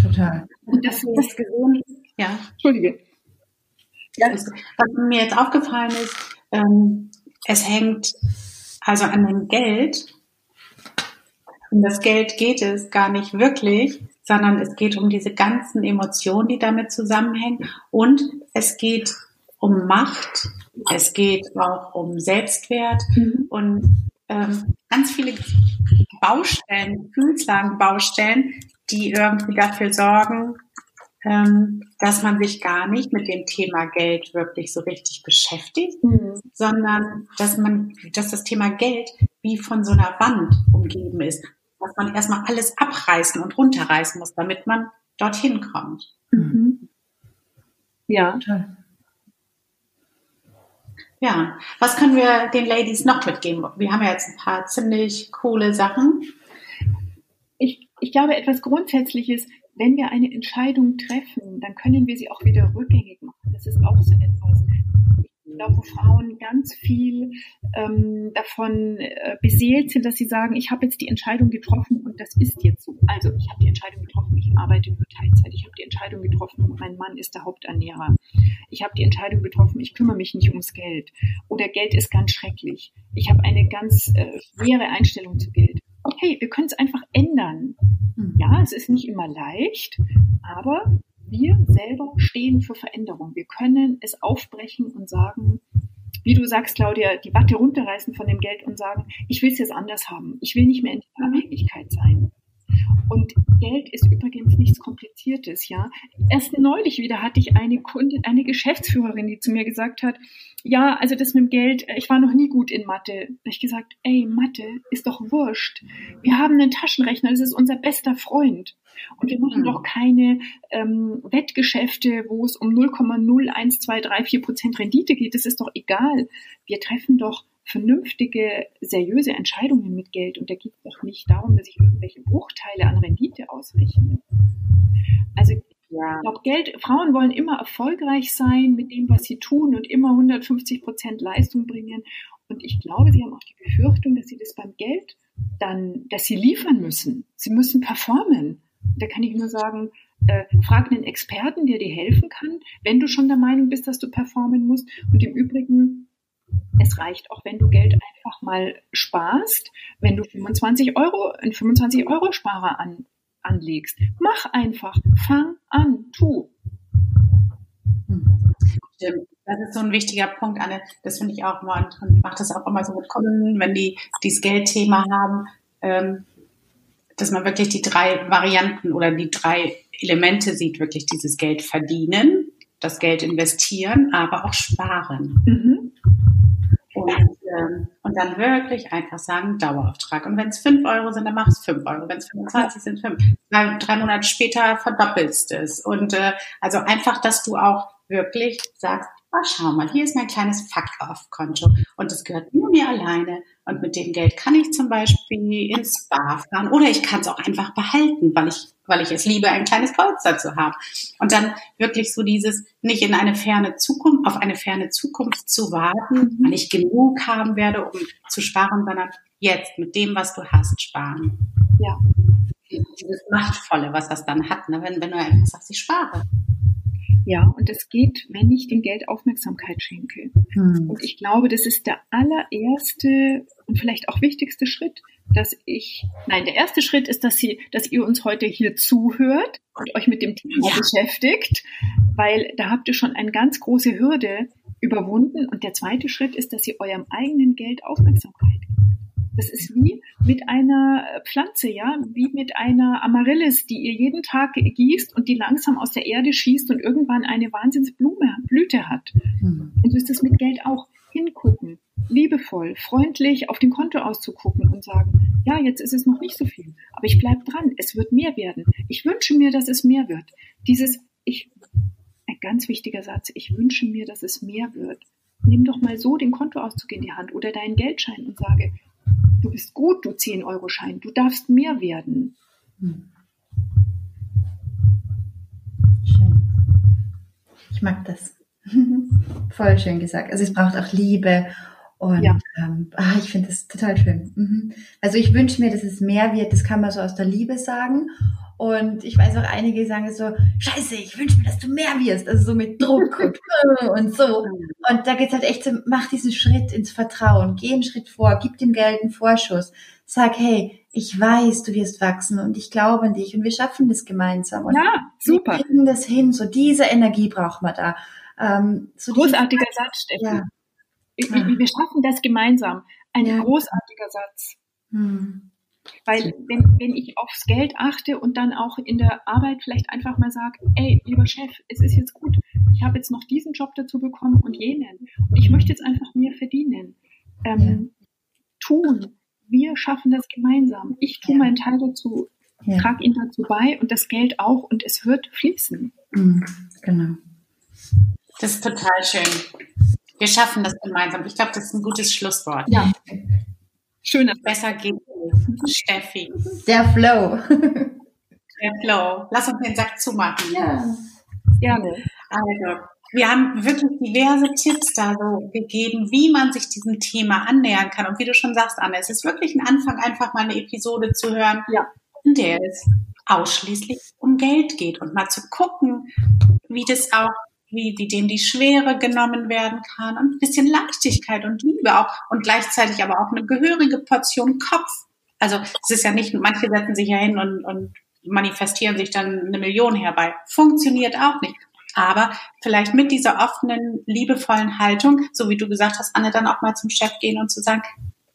Total. Und das, das gesehen, ja. Entschuldige. Ja, was mir jetzt aufgefallen ist, ähm, es hängt also an dem Geld. Um das Geld geht es gar nicht wirklich, sondern es geht um diese ganzen Emotionen, die damit zusammenhängen. Und es geht um Macht, es geht auch um Selbstwert mhm. und ähm, ganz viele Baustellen, Gefühlslagen, Baustellen, die irgendwie dafür sorgen, ähm, dass man sich gar nicht mit dem Thema Geld wirklich so richtig beschäftigt, mhm. sondern dass man, dass das Thema Geld wie von so einer Wand umgeben ist, dass man erstmal alles abreißen und runterreißen muss, damit man dorthin kommt. Mhm. Ja. Ja, was können wir den Ladies noch mitgeben? Wir haben ja jetzt ein paar ziemlich coole Sachen. Ich, ich glaube, etwas Grundsätzliches, wenn wir eine Entscheidung treffen, dann können wir sie auch wieder rückgängig machen. Das ist auch so etwas. Ich glaube, wo Frauen ganz viel ähm, davon äh, beseelt sind, dass sie sagen, ich habe jetzt die Entscheidung getroffen und das ist jetzt so. Also ich habe die Entscheidung getroffen, ich arbeite nur Teilzeit. Ich habe die Entscheidung getroffen, mein Mann ist der Haupternährer. Ich habe die Entscheidung getroffen, ich kümmere mich nicht ums Geld. Oder Geld ist ganz schrecklich. Ich habe eine ganz äh, schwere Einstellung zu Geld. Okay, wir können es einfach ändern. Hm. Ja, es ist nicht immer leicht, aber wir selber stehen für Veränderung. Wir können es aufbrechen und sagen, wie du sagst, Claudia, die Watte runterreißen von dem Geld und sagen, ich will es jetzt anders haben. Ich will nicht mehr in der Abhängigkeit sein. Und Geld ist übrigens nichts Kompliziertes, ja. Erst neulich wieder hatte ich eine Kundin, eine Geschäftsführerin, die zu mir gesagt hat, ja, also das mit dem Geld, ich war noch nie gut in Mathe. Da ich gesagt, ey, Mathe ist doch wurscht. Wir haben einen Taschenrechner, das ist unser bester Freund. Und wir machen mhm. doch keine ähm, Wettgeschäfte, wo es um 0,01234 Prozent Rendite geht. Das ist doch egal. Wir treffen doch vernünftige, seriöse Entscheidungen mit Geld. Und da geht es doch nicht darum, dass ich irgendwelche Bruchteile an Rendite ausrechne. Also ja. ich glaube, Geld, Frauen wollen immer erfolgreich sein mit dem, was sie tun und immer 150 Prozent Leistung bringen. Und ich glaube, sie haben auch die Befürchtung, dass sie das beim Geld dann, dass sie liefern müssen. Sie müssen performen. Da kann ich nur sagen, äh, frag einen Experten, der dir helfen kann, wenn du schon der Meinung bist, dass du performen musst. Und im Übrigen, es reicht auch, wenn du Geld einfach mal sparst, wenn du 25 Euro, einen 25 Euro Sparer an, anlegst. Mach einfach, fang an, tu. Stimmt. Das ist so ein wichtiger Punkt, Anne. Das finde ich auch immer und mache das auch immer so mit Kunden, wenn die dieses Geldthema haben. Ähm, dass man wirklich die drei Varianten oder die drei Elemente sieht, wirklich dieses Geld verdienen, das Geld investieren, aber auch sparen. Mhm. Und, ähm, und dann wirklich einfach sagen, Dauerauftrag. Und wenn es fünf Euro sind, dann mach es fünf Euro. Wenn es 25 sind, fünf. Drei, drei Monate später verdoppelst es. Und äh, also einfach, dass du auch wirklich sagst, oh, schau mal, hier ist mein kleines Fuck-Off-Konto und das gehört nur mir alleine und mit dem Geld kann ich zum Beispiel ins Spa fahren oder ich kann es auch einfach behalten, weil ich, weil ich es liebe, ein kleines Polster zu haben. Und dann wirklich so dieses, nicht in eine ferne Zukunft, auf eine ferne Zukunft zu warten, weil ich genug haben werde, um zu sparen, sondern jetzt mit dem, was du hast, sparen. Ja. Dieses Machtvolle, was das dann hat, ne? wenn, wenn du einfach sagst, ich spare. Ja, und das geht, wenn ich dem Geld Aufmerksamkeit schenke. Hm. Und ich glaube, das ist der allererste und vielleicht auch wichtigste Schritt, dass ich, nein, der erste Schritt ist, dass Sie, dass ihr uns heute hier zuhört und euch mit dem Thema ja. beschäftigt, weil da habt ihr schon eine ganz große Hürde überwunden. Und der zweite Schritt ist, dass ihr eurem eigenen Geld Aufmerksamkeit das ist wie mit einer Pflanze, ja, wie mit einer Amaryllis, die ihr jeden Tag gießt und die langsam aus der Erde schießt und irgendwann eine Wahnsinnsblume, Blüte hat. Mhm. Und so ist es mit Geld auch. Hingucken, liebevoll, freundlich auf den Konto auszugucken und sagen, ja, jetzt ist es noch nicht so viel, aber ich bleib dran, es wird mehr werden. Ich wünsche mir, dass es mehr wird. Dieses, ich, ein ganz wichtiger Satz, ich wünsche mir, dass es mehr wird. Nimm doch mal so den Kontoauszug in die Hand oder deinen Geldschein und sage, Du bist gut, du 10-Euro-Schein. Du darfst mehr werden. Hm. Schön. Ich mag das. Voll schön gesagt. Also es braucht auch Liebe und ja. ähm, ah, ich finde das total schön. Mhm. Also ich wünsche mir, dass es mehr wird. Das kann man so aus der Liebe sagen. Und ich weiß auch, einige sagen so, scheiße, ich wünsche mir, dass du mehr wirst. Also so mit Druck und, und so. Und da geht's halt echt so, mach diesen Schritt ins Vertrauen. Geh einen Schritt vor, gib dem Geld einen Vorschuss. Sag, hey, ich weiß, du wirst wachsen und ich glaube an dich und wir schaffen das gemeinsam. Und ja, super. Wir kriegen das hin. So diese Energie braucht man da. Ähm, so Großartiger Satz, Steffi. Ja. Wir, wir, schaffen das gemeinsam. Ein ja. großartiger Satz. Hm. Weil wenn, wenn ich aufs Geld achte und dann auch in der Arbeit vielleicht einfach mal sage, ey, lieber Chef, es ist jetzt gut, ich habe jetzt noch diesen Job dazu bekommen und jenen und ich möchte jetzt einfach mehr verdienen. Ähm, ja. Tun, wir schaffen das gemeinsam. Ich tue ja. meinen Teil dazu, ja. trage ihn dazu bei und das Geld auch und es wird fließen. Mhm, genau. Das ist total schön. Wir schaffen das gemeinsam. Ich glaube, das ist ein gutes Schlusswort. Ja. Schöner. Besser geht Steffi. Der Flow. Der Flow. Lass uns den Sack zumachen. Ja. Gerne. Also, wir haben wirklich diverse Tipps da so gegeben, wie man sich diesem Thema annähern kann. Und wie du schon sagst, Anne, es ist wirklich ein Anfang, einfach mal eine Episode zu hören, ja. in der es ausschließlich um Geld geht und mal zu gucken, wie das auch, wie, wie dem die Schwere genommen werden kann und ein bisschen Leichtigkeit und Liebe auch und gleichzeitig aber auch eine gehörige Portion Kopf. Also es ist ja nicht, manche setzen sich ja hin und, und manifestieren sich dann eine Million herbei. Funktioniert auch nicht. Aber vielleicht mit dieser offenen, liebevollen Haltung, so wie du gesagt hast, Anne, dann auch mal zum Chef gehen und zu sagen,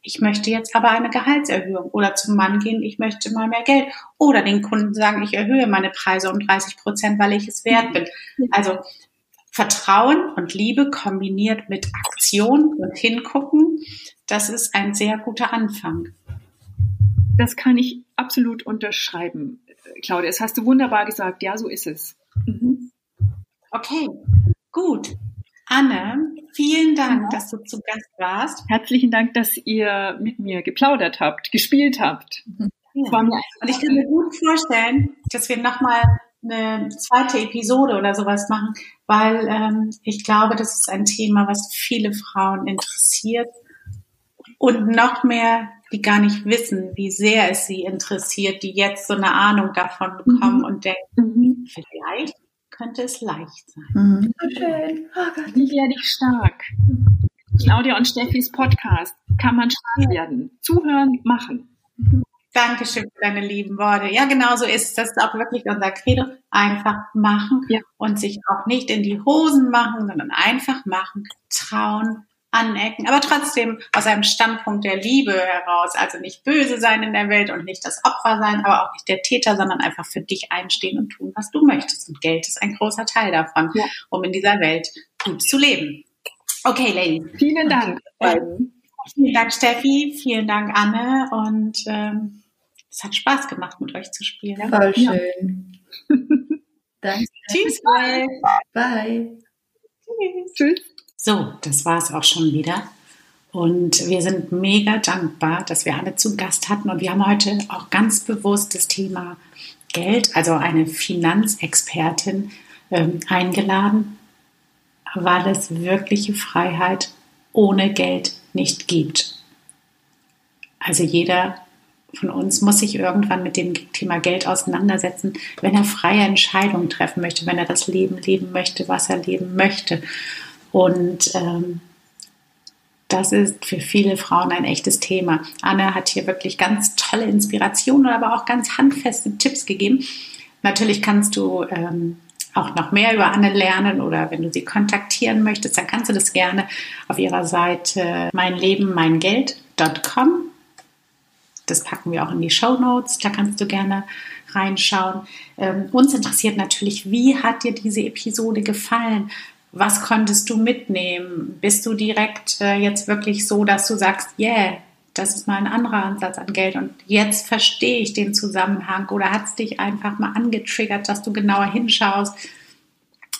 ich möchte jetzt aber eine Gehaltserhöhung oder zum Mann gehen, ich möchte mal mehr Geld oder den Kunden sagen, ich erhöhe meine Preise um 30 Prozent, weil ich es wert bin. Also Vertrauen und Liebe kombiniert mit Aktion und Hingucken, das ist ein sehr guter Anfang. Das kann ich absolut unterschreiben, Claudia. Das hast du wunderbar gesagt. Ja, so ist es. Mhm. Okay, gut. Anne, vielen Dank, dass du zu Gast warst. Herzlichen Dank, dass ihr mit mir geplaudert habt, gespielt habt. Ja. Und ich kann mir gut vorstellen, dass wir nochmal eine zweite Episode oder sowas machen, weil ähm, ich glaube, das ist ein Thema, was viele Frauen interessiert und noch mehr, die gar nicht wissen, wie sehr es sie interessiert, die jetzt so eine Ahnung davon bekommen mhm. und denken, mhm. vielleicht könnte es leicht sein. Mhm. Schön. Oh Gott. Wie werde ich stark? Claudia und Steffis Podcast. Kann man stark werden? Zuhören, machen. Dankeschön für deine lieben Worte. Ja, genau so ist es. Das ist auch wirklich unser Credo. Einfach machen ja. und sich auch nicht in die Hosen machen, sondern einfach machen, trauen, anecken, aber trotzdem aus einem Standpunkt der Liebe heraus, also nicht böse sein in der Welt und nicht das Opfer sein, aber auch nicht der Täter, sondern einfach für dich einstehen und tun, was du möchtest. Und Geld ist ein großer Teil davon, ja. um in dieser Welt gut zu leben. Okay, Ladies. Vielen Dank. Vielen Dank, Steffi. Vielen Dank, Anne. Und ähm, es hat Spaß gemacht, mit euch zu spielen. Voll schön. Danke. Tschüss. Bye. Bye. Tschüss. Tschüss. So, das war es auch schon wieder. Und wir sind mega dankbar, dass wir alle zu Gast hatten. Und wir haben heute auch ganz bewusst das Thema Geld, also eine Finanzexpertin, ähm, eingeladen, weil es wirkliche Freiheit ohne Geld nicht gibt. Also jeder von uns muss sich irgendwann mit dem Thema Geld auseinandersetzen, wenn er freie Entscheidungen treffen möchte, wenn er das Leben leben möchte, was er leben möchte. Und ähm, das ist für viele Frauen ein echtes Thema. Anne hat hier wirklich ganz tolle Inspirationen, aber auch ganz handfeste Tipps gegeben. Natürlich kannst du ähm, auch noch mehr über Anne lernen oder wenn du sie kontaktieren möchtest, dann kannst du das gerne auf ihrer Seite meinlebenmeingeld.com. Das packen wir auch in die Show Notes. Da kannst du gerne reinschauen. Ähm, uns interessiert natürlich, wie hat dir diese Episode gefallen? Was konntest du mitnehmen? Bist du direkt äh, jetzt wirklich so, dass du sagst, yeah, das ist mal ein anderer Ansatz an Geld und jetzt verstehe ich den Zusammenhang oder hat es dich einfach mal angetriggert, dass du genauer hinschaust?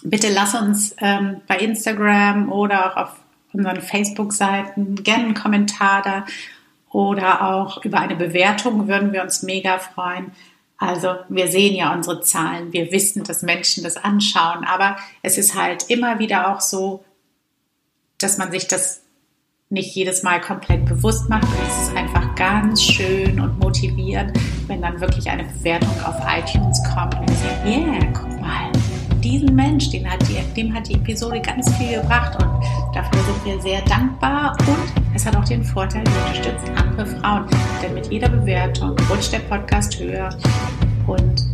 Bitte lass uns ähm, bei Instagram oder auch auf unseren Facebook-Seiten gerne einen Kommentar da oder auch über eine Bewertung würden wir uns mega freuen. Also wir sehen ja unsere Zahlen, wir wissen, dass Menschen das anschauen, aber es ist halt immer wieder auch so, dass man sich das nicht jedes Mal komplett bewusst macht. es ist einfach ganz schön und motivierend, wenn dann wirklich eine Bewertung auf iTunes kommt und wir yeah, mal, diesen Mensch, hat die, dem hat die Episode ganz viel gebracht und dafür sind wir sehr dankbar und es hat auch den Vorteil, ihr unterstützt andere Frauen, denn mit jeder Bewertung rutscht der Podcast höher und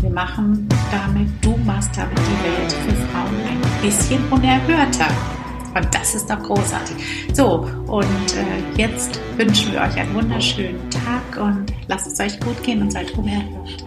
wir machen damit, du machst damit die Welt für Frauen ein bisschen unerhörter. Und das ist doch großartig. So, und äh, jetzt wünschen wir euch einen wunderschönen Tag und lasst es euch gut gehen und seid unerhört.